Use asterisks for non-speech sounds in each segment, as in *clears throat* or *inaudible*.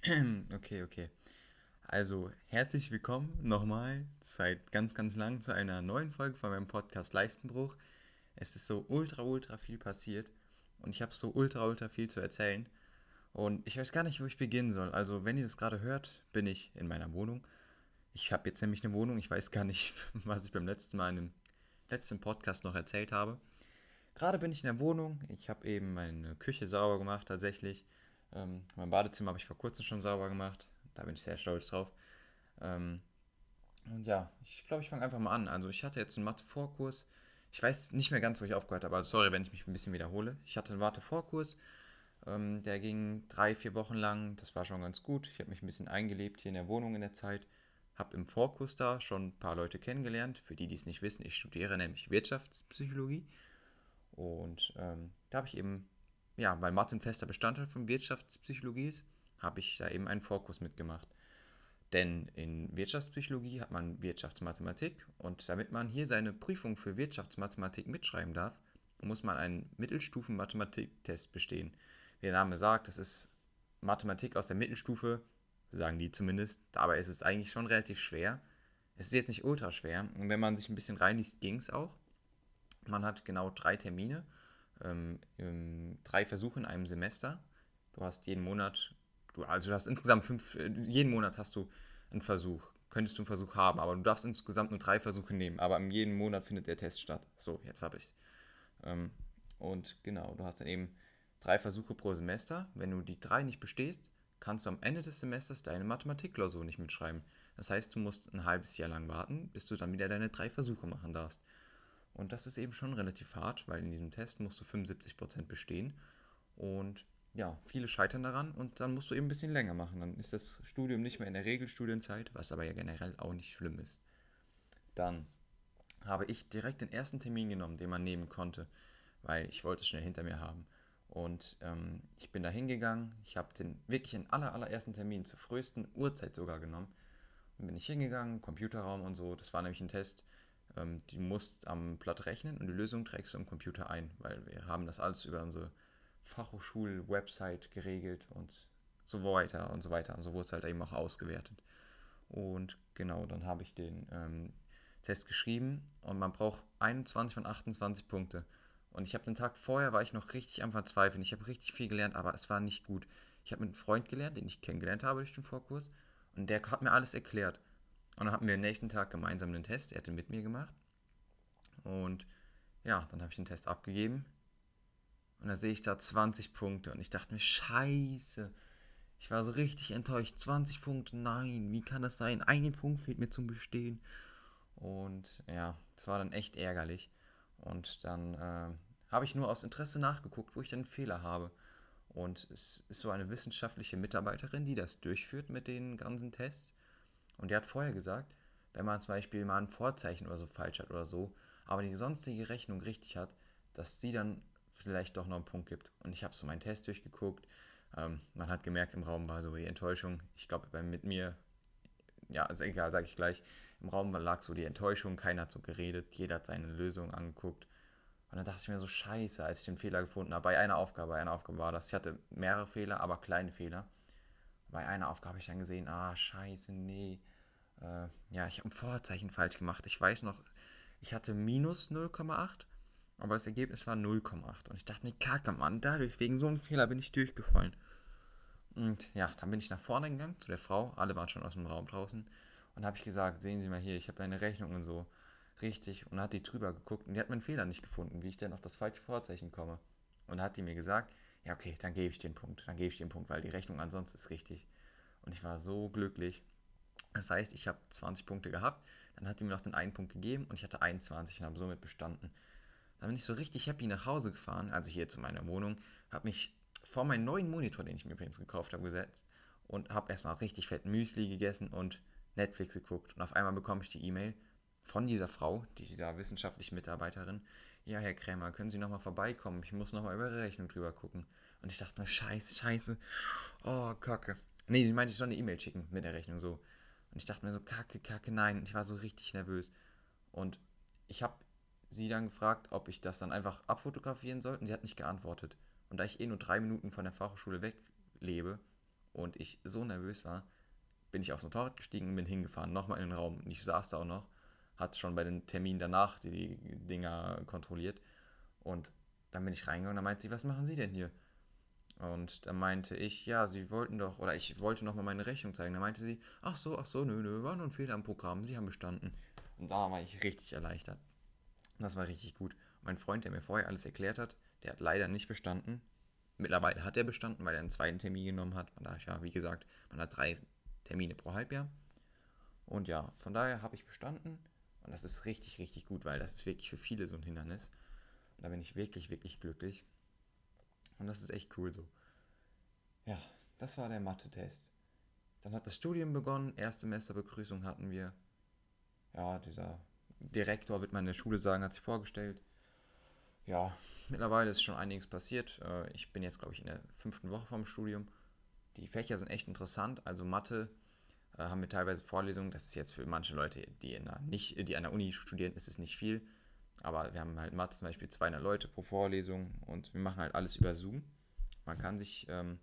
*clears throat* Okay, okay. Also, herzlich willkommen nochmal seit ganz, ganz lang zu einer neuen Folge von meinem Podcast Leistenbruch. Es ist so ultra, ultra viel passiert und ich habe so ultra, ultra viel zu erzählen. Und ich weiß gar nicht, wo ich beginnen soll. Also, wenn ihr das gerade hört, bin ich in meiner Wohnung. Ich habe jetzt nämlich eine Wohnung. Ich weiß gar nicht, *laughs* was ich beim letzten Mal in dem letzten Podcast noch erzählt habe. Gerade bin ich in der Wohnung. Ich habe eben meine Küche sauber gemacht, tatsächlich. Ähm, mein Badezimmer habe ich vor kurzem schon sauber gemacht. Da bin ich sehr stolz drauf. Ähm, und ja, ich glaube, ich fange einfach mal an. Also ich hatte jetzt einen Mathe-Vorkurs. Ich weiß nicht mehr ganz, wo ich aufgehört habe. Also sorry, wenn ich mich ein bisschen wiederhole. Ich hatte einen Mathe-Vorkurs. Ähm, der ging drei, vier Wochen lang. Das war schon ganz gut. Ich habe mich ein bisschen eingelebt hier in der Wohnung in der Zeit. Habe im Vorkurs da schon ein paar Leute kennengelernt. Für die, die es nicht wissen, ich studiere nämlich Wirtschaftspsychologie. Und ähm, da habe ich eben ja, weil Mathe ein fester Bestandteil von Wirtschaftspsychologie ist, habe ich da eben einen Vorkurs mitgemacht. Denn in Wirtschaftspsychologie hat man Wirtschaftsmathematik und damit man hier seine Prüfung für Wirtschaftsmathematik mitschreiben darf, muss man einen Mittelstufen-Mathematiktest bestehen. Wie der Name sagt, das ist Mathematik aus der Mittelstufe, sagen die zumindest. Dabei ist es eigentlich schon relativ schwer. Es ist jetzt nicht ultra schwer. Und wenn man sich ein bisschen reinliest, ging es auch. Man hat genau drei Termine ähm, drei Versuche in einem Semester. Du hast jeden Monat, du, also du hast insgesamt fünf, äh, jeden Monat hast du einen Versuch. Könntest du einen Versuch haben, aber du darfst insgesamt nur drei Versuche nehmen. Aber in jedem Monat findet der Test statt. So, jetzt habe ich es. Ähm, und genau, du hast dann eben drei Versuche pro Semester. Wenn du die drei nicht bestehst, kannst du am Ende des Semesters deine Mathematikklausur nicht mitschreiben. Das heißt, du musst ein halbes Jahr lang warten, bis du dann wieder deine drei Versuche machen darfst. Und das ist eben schon relativ hart, weil in diesem Test musst du 75% bestehen. Und ja, viele scheitern daran und dann musst du eben ein bisschen länger machen. Dann ist das Studium nicht mehr in der Regelstudienzeit, was aber ja generell auch nicht schlimm ist. Dann habe ich direkt den ersten Termin genommen, den man nehmen konnte, weil ich wollte es schnell hinter mir haben. Und ähm, ich bin da hingegangen, ich habe den wirklich den aller, allerersten Termin zur frühesten Uhrzeit sogar genommen. Und bin ich hingegangen, Computerraum und so, das war nämlich ein Test, ähm, du musst am Blatt rechnen und die Lösung trägst du im Computer ein, weil wir haben das alles über unsere Fachhochschul-Website geregelt und so weiter und so weiter. Und so wurde es halt eben auch ausgewertet. Und genau, dann habe ich den ähm, Test geschrieben und man braucht 21 von 28 Punkte. Und ich habe den Tag vorher, war ich noch richtig am Verzweifeln. Ich habe richtig viel gelernt, aber es war nicht gut. Ich habe mit einem Freund gelernt, den ich kennengelernt habe durch den Vorkurs. Und der hat mir alles erklärt. Und dann hatten wir nächsten Tag gemeinsam den Test. Er hat den mit mir gemacht. Und ja, dann habe ich den Test abgegeben. Und da sehe ich da 20 Punkte. Und ich dachte mir, scheiße. Ich war so richtig enttäuscht. 20 Punkte, nein, wie kann das sein? Ein Punkt fehlt mir zum Bestehen. Und ja, das war dann echt ärgerlich. Und dann äh, habe ich nur aus Interesse nachgeguckt, wo ich denn einen Fehler habe. Und es ist so eine wissenschaftliche Mitarbeiterin, die das durchführt mit den ganzen Tests. Und der hat vorher gesagt, wenn man zum Beispiel mal ein Vorzeichen oder so falsch hat oder so, aber die sonstige Rechnung richtig hat, dass sie dann vielleicht doch noch einen Punkt gibt. Und ich habe so meinen Test durchgeguckt. Ähm, man hat gemerkt, im Raum war so die Enttäuschung. Ich glaube, mit mir, ja, ist egal, sage ich gleich. Im Raum lag so die Enttäuschung, keiner hat so geredet, jeder hat seine Lösung angeguckt. Und dann dachte ich mir so, scheiße, als ich den Fehler gefunden habe. Bei einer Aufgabe, bei einer Aufgabe war das. Ich hatte mehrere Fehler, aber kleine Fehler. Bei einer Aufgabe habe ich dann gesehen, ah, scheiße, nee äh, ja, ich habe ein Vorzeichen falsch gemacht. Ich weiß noch, ich hatte minus 0,8, aber das Ergebnis war 0,8. Und ich dachte mir, kacke, Mann, dadurch, wegen so einem Fehler bin ich durchgefallen. Und ja, dann bin ich nach vorne gegangen zu der Frau. Alle waren schon aus dem Raum draußen. Und habe ich gesagt, sehen Sie mal hier, ich habe deine Rechnung und so richtig. Und hat die drüber geguckt und die hat meinen Fehler nicht gefunden, wie ich denn auf das falsche Vorzeichen komme. Und hat die mir gesagt, ja okay, dann gebe ich den Punkt, dann gebe ich den Punkt, weil die Rechnung ansonsten ist richtig. Und ich war so glücklich. Das heißt, ich habe 20 Punkte gehabt, dann hat die mir noch den einen Punkt gegeben und ich hatte 21 und habe somit bestanden. Dann bin ich so richtig happy nach Hause gefahren, also hier zu meiner Wohnung, habe mich vor meinen neuen Monitor, den ich mir übrigens gekauft habe, gesetzt und habe erstmal richtig fett Müsli gegessen und Netflix geguckt. Und auf einmal bekomme ich die E-Mail von dieser Frau, dieser wissenschaftlichen Mitarbeiterin. Ja, Herr Krämer, können Sie nochmal vorbeikommen? Ich muss nochmal über Ihre Rechnung drüber gucken. Und ich dachte mir, scheiße, scheiße. Oh, kacke. Nee, sie meinte, ich soll eine E-Mail schicken mit der Rechnung so. Und ich dachte mir so, kacke, kacke, nein. Und ich war so richtig nervös. Und ich habe sie dann gefragt, ob ich das dann einfach abfotografieren soll. Und sie hat nicht geantwortet. Und da ich eh nur drei Minuten von der Fachhochschule weglebe und ich so nervös war, bin ich aufs Motorrad gestiegen und bin hingefahren, nochmal in den Raum. Und ich saß da auch noch, hat schon bei den Terminen danach die Dinger kontrolliert. Und dann bin ich reingegangen und dann meinte sie, was machen Sie denn hier? Und dann meinte ich, ja, Sie wollten doch, oder ich wollte nochmal meine Rechnung zeigen. Dann meinte sie, ach so, ach so, nö, nö, war nur ein Fehler am Programm, Sie haben bestanden. Und da war ich richtig erleichtert. Das war richtig gut. mein Freund, der mir vorher alles erklärt hat, der hat leider nicht bestanden. Mittlerweile hat er bestanden, weil er einen zweiten Termin genommen hat. Man ja, wie gesagt, man hat drei Termine pro Halbjahr. Und ja, von daher habe ich bestanden. Und das ist richtig, richtig gut, weil das ist wirklich für viele so ein Hindernis. Und da bin ich wirklich, wirklich glücklich. Und das ist echt cool so. Ja, das war der Mathe-Test. Dann hat das Studium begonnen, Erstsemesterbegrüßung hatten wir. Ja, dieser Direktor, wird man in der Schule sagen, hat sich vorgestellt. Ja, mittlerweile ist schon einiges passiert. Äh, ich bin jetzt, glaube ich, in der fünften Woche vom Studium. Die Fächer sind echt interessant. Also Mathe äh, haben wir teilweise Vorlesungen. Das ist jetzt für manche Leute, die, in einer, nicht, die an der Uni studieren, ist es nicht viel. Aber wir haben halt Mathe zum Beispiel 200 Leute pro Vorlesung und wir machen halt alles über Zoom. Man kann sich, ähm,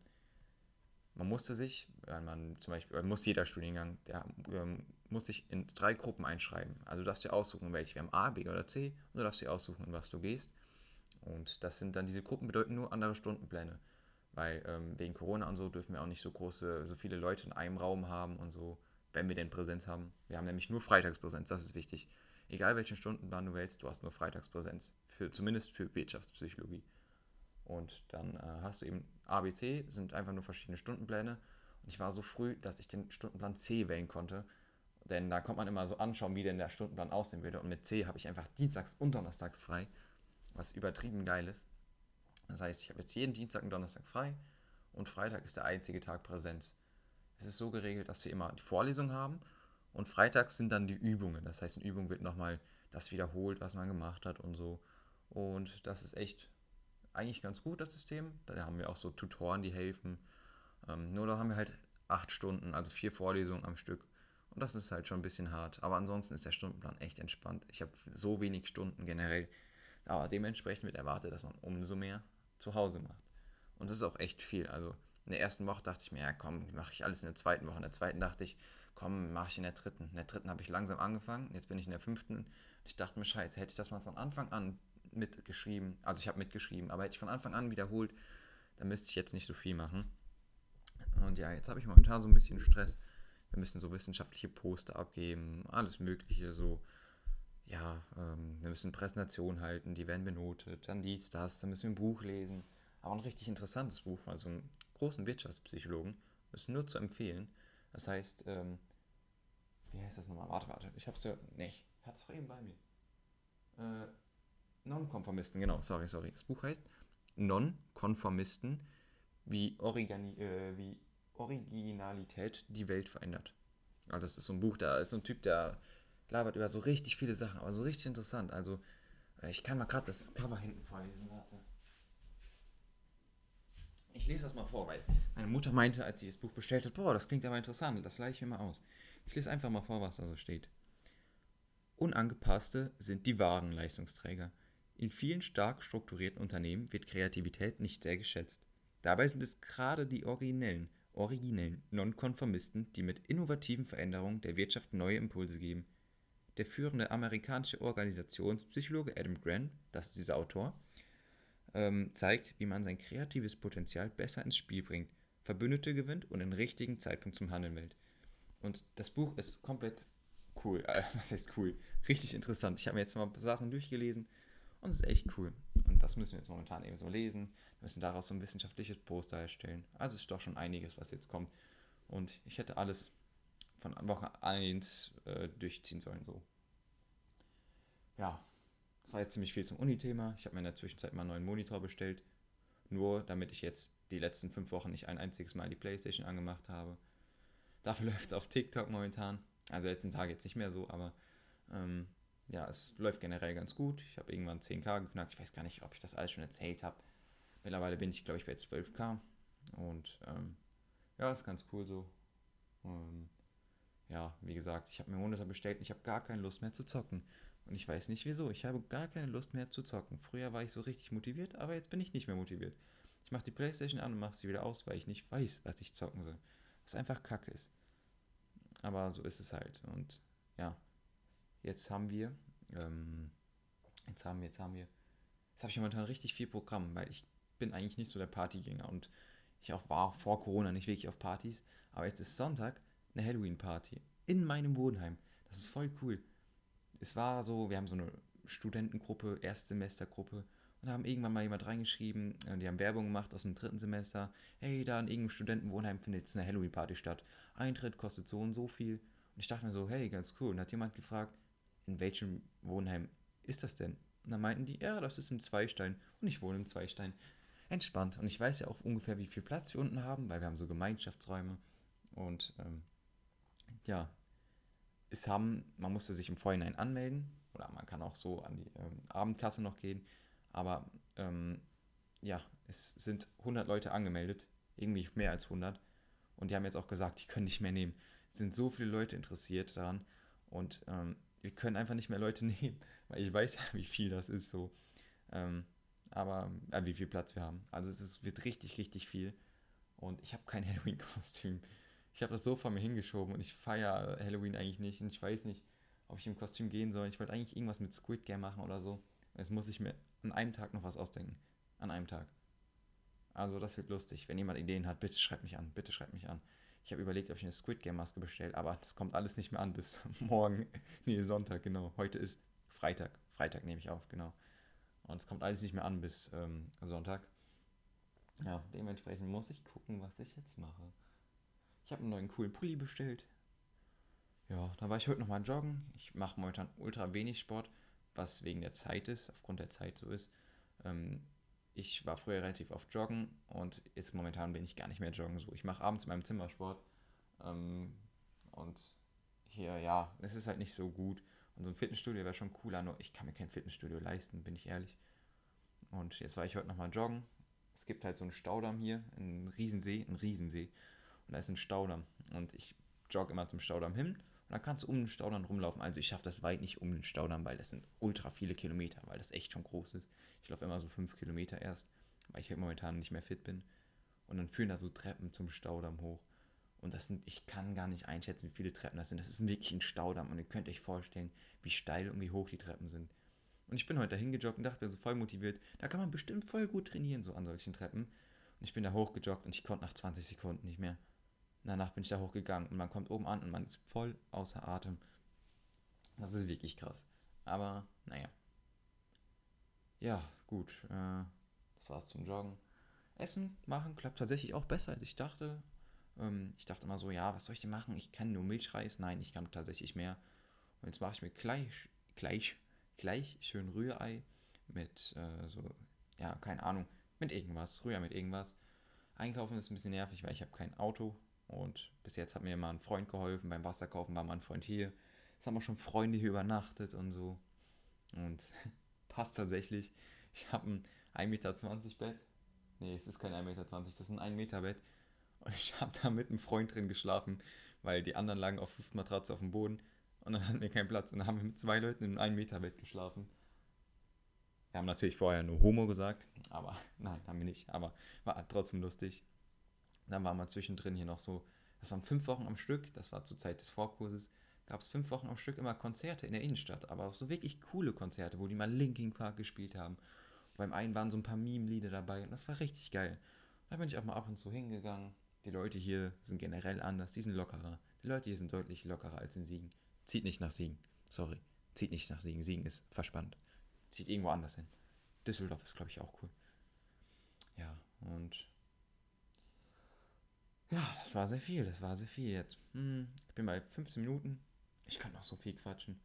man musste sich, wenn man zum Beispiel, muss jeder Studiengang, der ähm, muss sich in drei Gruppen einschreiben. Also du darfst dir aussuchen, welche. Wir haben A, B oder C und du darfst dir aussuchen, in was du gehst. Und das sind dann, diese Gruppen bedeuten nur andere Stundenpläne. Weil ähm, wegen Corona und so dürfen wir auch nicht so große, so viele Leute in einem Raum haben und so, wenn wir denn Präsenz haben. Wir haben nämlich nur Freitagspräsenz, das ist wichtig. Egal welchen Stundenplan du wählst, du hast nur Freitagspräsenz. Für, zumindest für Wirtschaftspsychologie. Und dann äh, hast du eben ABC, sind einfach nur verschiedene Stundenpläne. Und ich war so früh, dass ich den Stundenplan C wählen konnte. Denn da kommt man immer so anschauen, wie denn der Stundenplan aussehen würde. Und mit C habe ich einfach Dienstags und Donnerstags frei was übertrieben geil ist. Das heißt, ich habe jetzt jeden Dienstag und Donnerstag frei und Freitag ist der einzige Tag Präsenz. Es ist so geregelt, dass wir immer die Vorlesung haben und freitags sind dann die Übungen. Das heißt, in Übung wird nochmal das wiederholt, was man gemacht hat und so. Und das ist echt eigentlich ganz gut, das System. Da haben wir auch so Tutoren, die helfen. Ähm, nur da haben wir halt acht Stunden, also vier Vorlesungen am Stück. Und das ist halt schon ein bisschen hart. Aber ansonsten ist der Stundenplan echt entspannt. Ich habe so wenig Stunden generell. Aber dementsprechend wird erwartet, dass man umso mehr zu Hause macht. Und das ist auch echt viel. Also in der ersten Woche dachte ich mir, ja komm, mache ich alles in der zweiten Woche. In der zweiten dachte ich, komm, mache ich in der dritten. In der dritten habe ich langsam angefangen. Jetzt bin ich in der fünften. Ich dachte mir, scheiße, hätte ich das mal von Anfang an mitgeschrieben. Also ich habe mitgeschrieben, aber hätte ich von Anfang an wiederholt, dann müsste ich jetzt nicht so viel machen. Und ja, jetzt habe ich momentan so ein bisschen Stress. Wir müssen so wissenschaftliche Poster abgeben, alles Mögliche, so ja, ähm, wir müssen Präsentationen halten, die werden benotet, dann dies, das, dann müssen wir ein Buch lesen. Aber ein richtig interessantes Buch, also einen großen Wirtschaftspsychologen, ist nur zu empfehlen. Das heißt, ähm, wie heißt das nochmal? Warte, warte, ich hab's ja, nicht, ich es eben bei mir. Äh, Nonkonformisten, genau, sorry, sorry. Das Buch heißt Nonkonformisten, wie, Origani, äh, wie Originalität die Welt verändert. Also das ist so ein Buch, da ist so ein Typ, der labert über so richtig viele Sachen, aber so richtig interessant. Also, äh, ich kann mal gerade das Cover hinten vorlesen. Warte. Ich lese das mal vor, weil meine Mutter meinte, als sie das Buch bestellt hat, boah, das klingt aber interessant, das ich mir mal aus. Ich lese einfach mal vor, was da so steht. Unangepasste sind die wahren Leistungsträger. In vielen stark strukturierten Unternehmen wird Kreativität nicht sehr geschätzt. Dabei sind es gerade die originellen, originellen Nonkonformisten, die mit innovativen Veränderungen der Wirtschaft neue Impulse geben – der führende amerikanische Organisationspsychologe Adam Grant, das ist dieser Autor, ähm, zeigt, wie man sein kreatives Potenzial besser ins Spiel bringt, Verbündete gewinnt und den richtigen Zeitpunkt zum Handeln wählt. Und das Buch ist komplett cool. Äh, *laughs* was heißt cool? Richtig interessant. Ich habe mir jetzt mal Sachen durchgelesen und es ist echt cool. Und das müssen wir jetzt momentan eben so lesen. Wir müssen daraus so ein wissenschaftliches Poster erstellen. Also es ist doch schon einiges, was jetzt kommt. Und ich hätte alles von Woche 1 äh, durchziehen sollen. So. Ja, das war jetzt ziemlich viel zum Uni-Thema. Ich habe mir in der Zwischenzeit mal einen neuen Monitor bestellt. Nur damit ich jetzt die letzten fünf Wochen nicht ein einziges Mal die Playstation angemacht habe. Dafür *laughs* läuft es auf TikTok momentan. Also letzten Tag jetzt nicht mehr so, aber ähm, ja, es läuft generell ganz gut. Ich habe irgendwann 10k geknackt. Ich weiß gar nicht, ob ich das alles schon erzählt habe. Mittlerweile bin ich, glaube ich, bei 12k. Und ähm, ja, ist ganz cool so. Ähm, ja, wie gesagt, ich habe mir Monitor bestellt und ich habe gar keine Lust mehr zu zocken. Und ich weiß nicht wieso. Ich habe gar keine Lust mehr zu zocken. Früher war ich so richtig motiviert, aber jetzt bin ich nicht mehr motiviert. Ich mache die Playstation an und mache sie wieder aus, weil ich nicht weiß, was ich zocken soll. Was einfach kacke ist. Aber so ist es halt. Und ja, jetzt haben wir, ähm, jetzt haben wir, jetzt haben wir, jetzt habe ich momentan richtig viel Programm, weil ich bin eigentlich nicht so der Partygänger und ich auch war vor Corona nicht wirklich auf Partys. Aber jetzt ist Sonntag eine Halloween-Party in meinem Wohnheim. Das ist voll cool. Es war so, wir haben so eine Studentengruppe, Erstsemestergruppe und haben irgendwann mal jemand reingeschrieben, äh, die haben Werbung gemacht aus dem dritten Semester. Hey, da in irgendeinem Studentenwohnheim findet jetzt eine Halloween-Party statt. Eintritt kostet so und so viel. Und ich dachte mir so, hey, ganz cool. Und hat jemand gefragt, in welchem Wohnheim ist das denn? Und dann meinten die, ja, das ist im Zweistein. Und ich wohne im Zweistein. Entspannt. Und ich weiß ja auch ungefähr, wie viel Platz wir unten haben, weil wir haben so Gemeinschaftsräume. Und ähm, ja, es haben, man musste sich im Vorhinein anmelden. Oder man kann auch so an die ähm, Abendkasse noch gehen. Aber ähm, ja, es sind 100 Leute angemeldet. Irgendwie mehr als 100. Und die haben jetzt auch gesagt, die können nicht mehr nehmen. Es sind so viele Leute interessiert daran. Und ähm, wir können einfach nicht mehr Leute *laughs* nehmen, weil ich weiß ja, wie viel das ist so. Ähm, aber äh, wie viel Platz wir haben. Also es ist, wird richtig, richtig viel. Und ich habe kein *laughs* Halloween-Kostüm. Ich habe das so vor mir hingeschoben und ich feiere Halloween eigentlich nicht. Und ich weiß nicht, ob ich im Kostüm gehen soll. Ich wollte eigentlich irgendwas mit Squid Game machen oder so. Jetzt muss ich mir an einem Tag noch was ausdenken. An einem Tag. Also das wird lustig. Wenn jemand Ideen hat, bitte schreibt mich an. Bitte schreibt mich an. Ich habe überlegt, ob ich eine Squid Game Maske bestelle, aber das kommt alles nicht mehr an bis *laughs* morgen. nee, Sonntag, genau. Heute ist Freitag. Freitag nehme ich auf, genau. Und es kommt alles nicht mehr an bis ähm, Sonntag. Ja, dementsprechend muss ich gucken, was ich jetzt mache. Ich habe einen neuen coolen Pulli bestellt. Ja, da war ich heute nochmal joggen. Ich mache momentan ultra wenig Sport, was wegen der Zeit ist, aufgrund der Zeit so ist. Ähm, ich war früher relativ oft joggen und jetzt momentan bin ich gar nicht mehr joggen. So, ich mache abends in meinem Zimmer Sport. Ähm, und hier, ja, es ist halt nicht so gut. Und so ein Fitnessstudio wäre schon cooler, nur ich kann mir kein Fitnessstudio leisten, bin ich ehrlich. Und jetzt war ich heute nochmal joggen. Es gibt halt so einen Staudamm hier, einen Riesensee, einen Riesensee. Und da ist ein Staudamm. Und ich jogge immer zum Staudamm hin. Und dann kannst du um den Staudamm rumlaufen. Also ich schaffe das weit nicht um den Staudamm, weil das sind ultra viele Kilometer, weil das echt schon groß ist. Ich laufe immer so fünf Kilometer erst, weil ich halt momentan nicht mehr fit bin. Und dann führen da so Treppen zum Staudamm hoch. Und das sind, ich kann gar nicht einschätzen, wie viele Treppen das sind. Das ist wirklich ein Staudamm und ihr könnt euch vorstellen, wie steil und wie hoch die Treppen sind. Und ich bin heute dahin gejoggt und dachte mir so voll motiviert, da kann man bestimmt voll gut trainieren, so an solchen Treppen. Und ich bin da hochgejoggt und ich konnte nach 20 Sekunden nicht mehr. Danach bin ich da hochgegangen und man kommt oben an und man ist voll außer Atem. Das ist wirklich krass. Aber naja. Ja, gut. Äh, das war's zum Joggen. Essen machen klappt tatsächlich auch besser, als ich dachte. Ähm, ich dachte immer so, ja, was soll ich denn machen? Ich kann nur Milchreis. Nein, ich kann tatsächlich mehr. Und jetzt mache ich mir gleich, gleich, gleich schön Rührei mit äh, so, ja, keine Ahnung, mit irgendwas. Rührei mit irgendwas. Einkaufen ist ein bisschen nervig, weil ich habe kein Auto. Und bis jetzt hat mir mal ein Freund geholfen. Beim Wasserkaufen war mal ein Freund hier. Es haben auch schon Freunde hier übernachtet und so. Und *laughs* passt tatsächlich. Ich habe ein 1,20 Meter Bett. Nee, es ist kein 1,20 Meter, das ist ein 1 Meter Bett. Und ich habe da mit einem Freund drin geschlafen, weil die anderen lagen auf Luftmatratze auf dem Boden. Und dann hatten wir keinen Platz. Und dann haben wir mit zwei Leuten in einem 1 Meter Bett geschlafen. Wir haben natürlich vorher nur Homo gesagt, aber *laughs* nein, haben wir nicht. Aber war trotzdem lustig. Dann waren wir zwischendrin hier noch so, das waren fünf Wochen am Stück, das war zur Zeit des Vorkurses, gab es fünf Wochen am Stück immer Konzerte in der Innenstadt, aber auch so wirklich coole Konzerte, wo die mal Linkin Park gespielt haben. Und beim einen waren so ein paar Meme-Lieder dabei und das war richtig geil. Da bin ich auch mal ab und zu hingegangen, die Leute hier sind generell anders, die sind lockerer. Die Leute hier sind deutlich lockerer als in Siegen. Zieht nicht nach Siegen. Sorry. Zieht nicht nach Siegen. Siegen ist verspannt. Zieht irgendwo anders hin. Düsseldorf ist, glaube ich, auch cool. Ja, und. Ja, das war sehr viel. Das war sehr viel jetzt. Hm, ich bin bei 15 Minuten. Ich kann noch so viel quatschen.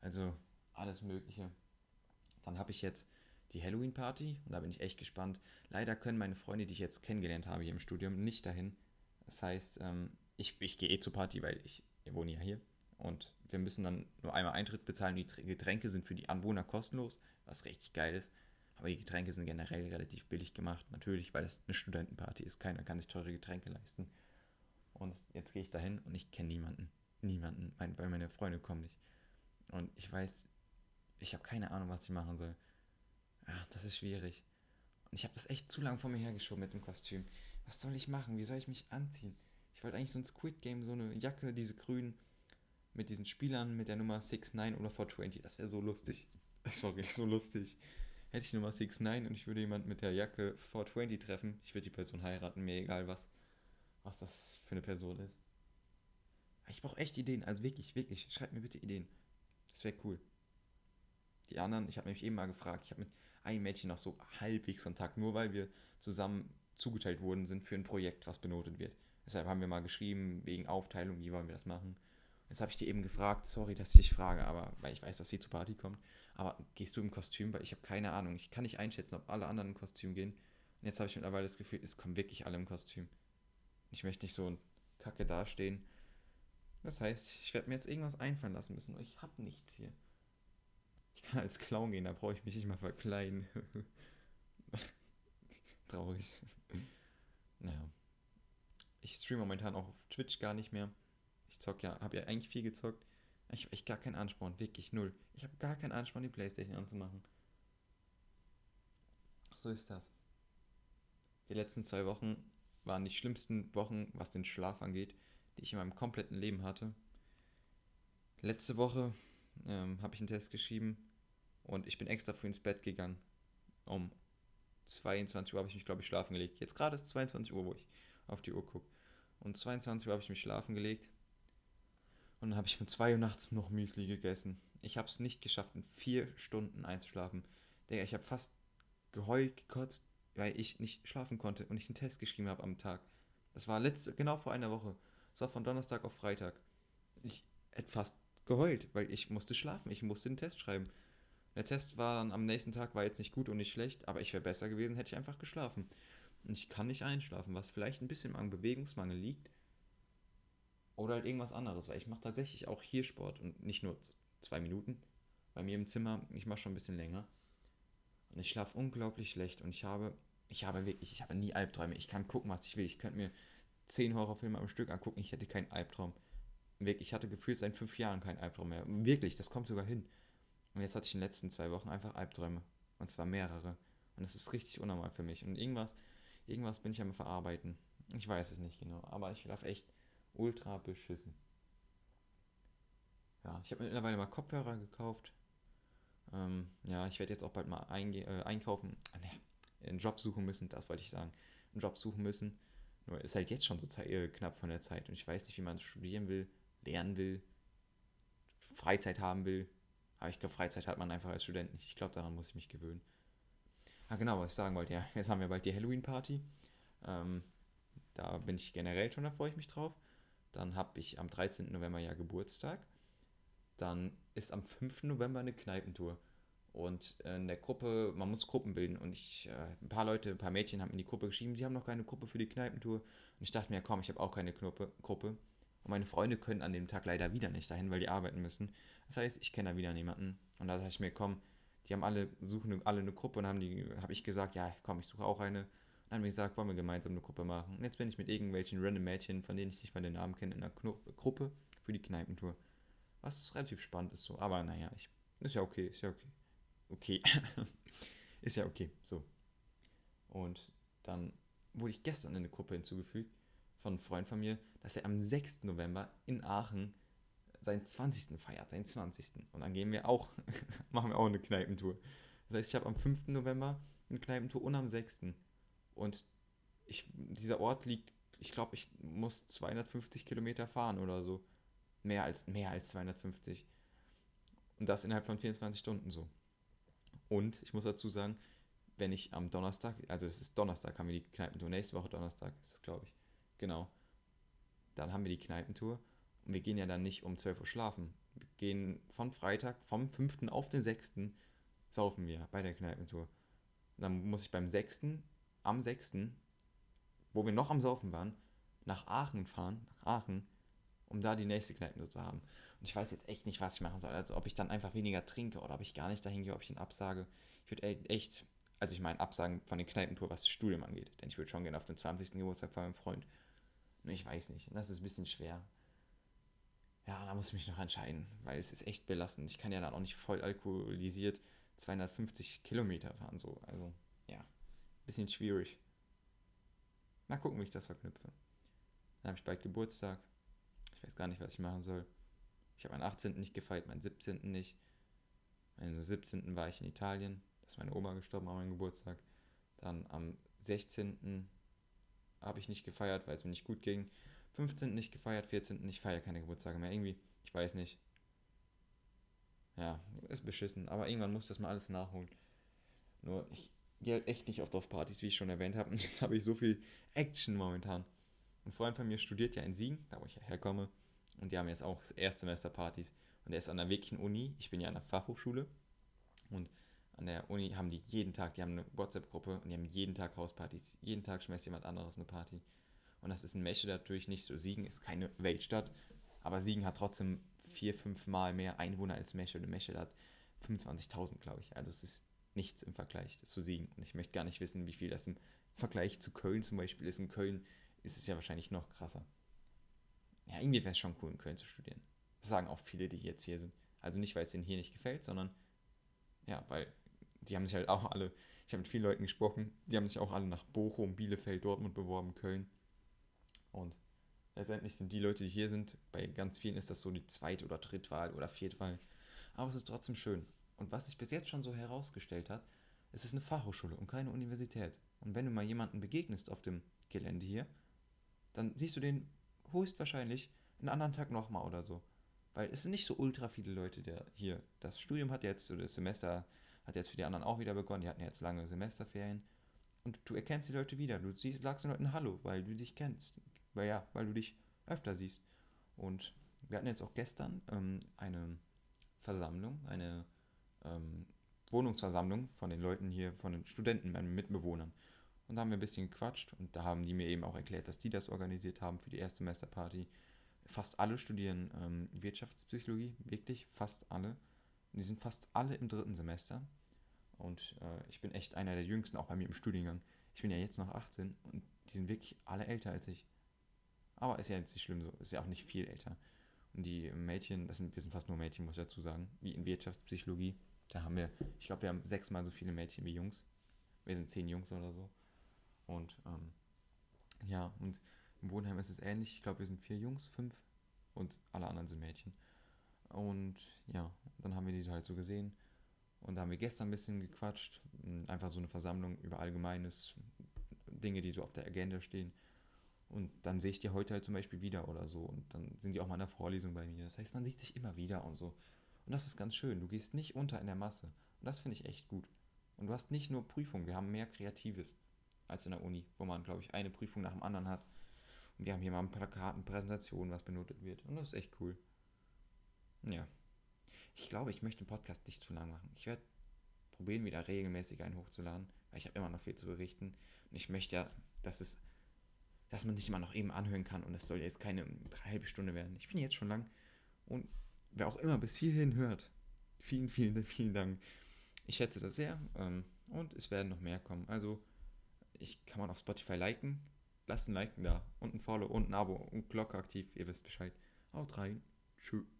Also, alles Mögliche. Dann habe ich jetzt die Halloween-Party und da bin ich echt gespannt. Leider können meine Freunde, die ich jetzt kennengelernt habe hier im Studium, nicht dahin. Das heißt, ähm, ich, ich gehe eh zur Party, weil ich, ich wohne ja hier und wir müssen dann nur einmal Eintritt bezahlen. Die Getränke sind für die Anwohner kostenlos, was richtig geil ist. Aber die Getränke sind generell relativ billig gemacht. Natürlich, weil es eine Studentenparty ist. Keiner kann sich teure Getränke leisten. Und jetzt gehe ich dahin und ich kenne niemanden. Niemanden, weil meine Freunde kommen nicht. Und ich weiß, ich habe keine Ahnung, was ich machen soll. Ja, das ist schwierig. Und ich habe das echt zu lange vor mir hergeschoben mit dem Kostüm. Was soll ich machen? Wie soll ich mich anziehen? Ich wollte eigentlich so ein Squid Game, so eine Jacke, diese grünen, mit diesen Spielern mit der Nummer 69 oder 420. Das wäre so lustig. *laughs* Sorry, so lustig. Hätte ich Nummer 69 und ich würde jemanden mit der Jacke 420 treffen, ich würde die Person heiraten, mir egal was, was das für eine Person ist. Ich brauche echt Ideen, also wirklich, wirklich. Schreibt mir bitte Ideen. Das wäre cool. Die anderen, ich habe mich eben mal gefragt, ich habe mit einem Mädchen noch so halbwegs Kontakt, nur weil wir zusammen zugeteilt wurden, sind für ein Projekt, was benotet wird. Deshalb haben wir mal geschrieben, wegen Aufteilung, wie wollen wir das machen. Jetzt habe ich dir eben gefragt, sorry, dass ich dich frage, aber weil ich weiß, dass sie zur Party kommt. Aber gehst du im Kostüm? Weil ich habe keine Ahnung. Ich kann nicht einschätzen, ob alle anderen im Kostüm gehen. Und jetzt habe ich mittlerweile das Gefühl, es kommen wirklich alle im Kostüm. Ich möchte nicht so ein Kacke dastehen. Das heißt, ich werde mir jetzt irgendwas einfallen lassen müssen. Ich habe nichts hier. Ich kann als Clown gehen, da brauche ich mich nicht mal verkleiden. *laughs* Traurig. naja. Ich streame momentan auch auf Twitch gar nicht mehr. Ich zock ja, habe ja eigentlich viel gezockt. Ich habe echt gar keinen Ansporn, wirklich null. Ich habe gar keinen Ansporn, die Playstation anzumachen. So ist das. Die letzten zwei Wochen waren die schlimmsten Wochen, was den Schlaf angeht, die ich in meinem kompletten Leben hatte. Letzte Woche ähm, habe ich einen Test geschrieben und ich bin extra früh ins Bett gegangen. Um 22 Uhr habe ich mich, glaube ich, schlafen gelegt. Jetzt gerade ist 22 Uhr, wo ich auf die Uhr gucke. Und 22 Uhr habe ich mich schlafen gelegt. Und dann habe ich um 2 Uhr nachts noch Müsli gegessen. Ich habe es nicht geschafft, in vier Stunden einzuschlafen. Digga, ich habe fast geheult, gekotzt, weil ich nicht schlafen konnte und ich einen Test geschrieben habe am Tag. Das war letzte, genau vor einer Woche. Das war von Donnerstag auf Freitag. Ich hätte fast geheult, weil ich musste schlafen. Ich musste den Test schreiben. Der Test war dann am nächsten Tag, war jetzt nicht gut und nicht schlecht, aber ich wäre besser gewesen, hätte ich einfach geschlafen. Und ich kann nicht einschlafen, was vielleicht ein bisschen am Bewegungsmangel liegt. Oder halt irgendwas anderes, weil ich mache tatsächlich auch hier Sport und nicht nur zwei Minuten. Bei mir im Zimmer, ich mache schon ein bisschen länger. Und ich schlafe unglaublich schlecht und ich habe, ich habe wirklich, ich habe nie Albträume. Ich kann gucken, was ich will. Ich könnte mir zehn Horrorfilme am Stück angucken, ich hätte keinen Albtraum. Wirklich, ich hatte gefühlt seit fünf Jahren keinen Albtraum mehr. Wirklich, das kommt sogar hin. Und jetzt hatte ich in den letzten zwei Wochen einfach Albträume. Und zwar mehrere. Und das ist richtig unnormal für mich. Und irgendwas, irgendwas bin ich am Verarbeiten. Ich weiß es nicht genau, aber ich schlafe echt ultra beschissen. Ja, ich habe mittlerweile mal Kopfhörer gekauft. Ähm, ja, ich werde jetzt auch bald mal äh, einkaufen. Ah, ne, einen Job suchen müssen, das wollte ich sagen. Einen Job suchen müssen. Nur ist halt jetzt schon so äh, knapp von der Zeit und ich weiß nicht, wie man studieren will, lernen will, Freizeit haben will. Aber ich glaube, Freizeit hat man einfach als Student nicht. Ich glaube, daran muss ich mich gewöhnen. Ah, genau, was ich sagen wollte. Ja, jetzt haben wir bald die Halloween-Party. Ähm, da bin ich generell schon, da freue ich mich drauf. Dann habe ich am 13. November ja Geburtstag. Dann ist am 5. November eine Kneipentour. Und in der Gruppe, man muss Gruppen bilden. Und ich, äh, ein paar Leute, ein paar Mädchen haben in die Gruppe geschrieben, sie haben noch keine Gruppe für die Kneipentour. Und ich dachte mir, komm, ich habe auch keine Gruppe. Und meine Freunde können an dem Tag leider wieder nicht dahin, weil die arbeiten müssen. Das heißt, ich kenne da wieder niemanden. Und da dachte ich mir, komm, die haben alle, suchen alle eine Gruppe und haben die, habe ich gesagt, ja, komm, ich suche auch eine haben wir gesagt, wollen wir gemeinsam eine Gruppe machen. Und jetzt bin ich mit irgendwelchen random Mädchen, von denen ich nicht mal den Namen kenne, in einer Kno Gruppe für die Kneipentour. Was relativ spannend ist so. Aber naja, ich, ist ja okay, ist ja okay. Okay. *laughs* ist ja okay, so. Und dann wurde ich gestern in eine Gruppe hinzugefügt von einem Freund von mir, dass er am 6. November in Aachen seinen 20. feiert, seinen 20. Und dann gehen wir auch, *laughs* machen wir auch eine Kneipentour. Das heißt, ich habe am 5. November eine Kneipentour und am 6. Und ich, dieser Ort liegt, ich glaube, ich muss 250 Kilometer fahren oder so. Mehr als, mehr als 250. Und das innerhalb von 24 Stunden so. Und ich muss dazu sagen, wenn ich am Donnerstag, also es ist Donnerstag, haben wir die Kneipentour, nächste Woche Donnerstag ist das, glaube ich. Genau. Dann haben wir die Kneipentour und wir gehen ja dann nicht um 12 Uhr schlafen. Wir gehen von Freitag, vom 5. auf den 6. saufen wir bei der Kneipentour. Dann muss ich beim 6 am 6., wo wir noch am Saufen waren, nach Aachen fahren, nach Aachen, um da die nächste Kneipentour zu haben. Und ich weiß jetzt echt nicht, was ich machen soll. Also ob ich dann einfach weniger trinke oder ob ich gar nicht dahin gehe, ob ich ihn absage. Ich würde echt, also ich meine, absagen von den Kneipentour, was das Studium angeht. Denn ich würde schon gerne auf den 20. Geburtstag von meinem Freund. Und ich weiß nicht. Das ist ein bisschen schwer. Ja, da muss ich mich noch entscheiden, weil es ist echt belastend. Ich kann ja dann auch nicht voll alkoholisiert 250 Kilometer fahren, so. Also, ja bisschen schwierig. Mal gucken, wie ich das verknüpfe. Dann habe ich bald Geburtstag. Ich weiß gar nicht, was ich machen soll. Ich habe meinen 18. nicht gefeiert, meinen 17. nicht. Meinen 17. war ich in Italien. Da ist meine Oma gestorben an meinem Geburtstag. Dann am 16. habe ich nicht gefeiert, weil es mir nicht gut ging. 15. nicht gefeiert, 14. ich feiere keine Geburtstage mehr. Irgendwie, ich weiß nicht. Ja, ist beschissen. Aber irgendwann muss das mal alles nachholen. Nur, ich gehe halt echt nicht oft auf Partys, wie ich schon erwähnt habe. Und *laughs* jetzt habe ich so viel Action momentan. Ein Freund von mir studiert ja in Siegen, da wo ich herkomme. Und die haben jetzt auch Erstsemester-Partys. Und er ist an der wirklichen Uni. Ich bin ja an der Fachhochschule. Und an der Uni haben die jeden Tag, die haben eine WhatsApp-Gruppe und die haben jeden Tag Hauspartys. Jeden Tag schmeißt jemand anderes eine Party. Und das ist ein Mesche natürlich nicht so. Siegen ist keine Weltstadt, aber Siegen hat trotzdem vier, fünf Mal mehr Einwohner als Mesche. Und Mesche hat 25.000, glaube ich. Also es ist nichts im Vergleich zu Siegen. Und ich möchte gar nicht wissen, wie viel das im Vergleich zu Köln zum Beispiel ist. In Köln ist es ja wahrscheinlich noch krasser. Ja, irgendwie wäre es schon cool, in Köln zu studieren. Das sagen auch viele, die jetzt hier sind. Also nicht, weil es ihnen hier nicht gefällt, sondern ja, weil die haben sich halt auch alle, ich habe mit vielen Leuten gesprochen, die haben sich auch alle nach Bochum, Bielefeld, Dortmund beworben, Köln. Und letztendlich sind die Leute, die hier sind, bei ganz vielen ist das so die Zweit- oder Drittwahl oder Viertwahl. Aber es ist trotzdem schön. Und was sich bis jetzt schon so herausgestellt hat, es ist eine Fachhochschule und keine Universität. Und wenn du mal jemanden begegnest auf dem Gelände hier, dann siehst du den höchstwahrscheinlich einen anderen Tag nochmal oder so. Weil es sind nicht so ultra viele Leute, der hier. Das Studium hat jetzt, oder das Semester hat jetzt für die anderen auch wieder begonnen. Die hatten jetzt lange Semesterferien. Und du erkennst die Leute wieder. Du siehst, sagst den Leuten Hallo, weil du dich kennst. Weil ja, weil du dich öfter siehst. Und wir hatten jetzt auch gestern ähm, eine Versammlung, eine ähm, Wohnungsversammlung von den Leuten hier, von den Studenten, meinen Mitbewohnern. Und da haben wir ein bisschen gequatscht und da haben die mir eben auch erklärt, dass die das organisiert haben für die Erstsemesterparty. Fast alle studieren ähm, Wirtschaftspsychologie, wirklich fast alle. Und die sind fast alle im dritten Semester. Und äh, ich bin echt einer der jüngsten, auch bei mir im Studiengang. Ich bin ja jetzt noch 18 und die sind wirklich alle älter als ich. Aber ist ja jetzt nicht schlimm so, ist ja auch nicht viel älter. Und die Mädchen, das sind, wir sind fast nur Mädchen, muss ich dazu sagen, wie in Wirtschaftspsychologie. Da haben wir, ich glaube, wir haben sechsmal so viele Mädchen wie Jungs. Wir sind zehn Jungs oder so. Und ähm, ja, und im Wohnheim ist es ähnlich. Ich glaube, wir sind vier Jungs, fünf und alle anderen sind Mädchen. Und ja, dann haben wir diese halt so gesehen. Und da haben wir gestern ein bisschen gequatscht. Einfach so eine Versammlung über Allgemeines, Dinge, die so auf der Agenda stehen. Und dann sehe ich die heute halt zum Beispiel wieder oder so. Und dann sind die auch mal in der Vorlesung bei mir. Das heißt, man sieht sich immer wieder und so. Und das ist ganz schön. Du gehst nicht unter in der Masse. Und das finde ich echt gut. Und du hast nicht nur Prüfungen, wir haben mehr Kreatives als in der Uni, wo man, glaube ich, eine Prüfung nach dem anderen hat. Und wir haben hier mal ein Plakat, eine Präsentation, was benotet wird. Und das ist echt cool. Ja. Ich glaube, ich möchte den Podcast nicht zu lang machen. Ich werde probieren, wieder regelmäßig einen hochzuladen, weil ich habe immer noch viel zu berichten. Und ich möchte ja, dass es, dass man sich immer noch eben anhören kann und es soll jetzt keine halbe Stunde werden. Ich bin jetzt schon lang und wer auch immer bis hierhin hört, vielen, vielen, vielen Dank. Ich schätze das sehr ähm, und es werden noch mehr kommen. Also, ich kann man auf Spotify liken. Lasst ein Liken da und ein Follow und ein Abo und Glocke aktiv. Ihr wisst Bescheid. Haut rein. Tschüss.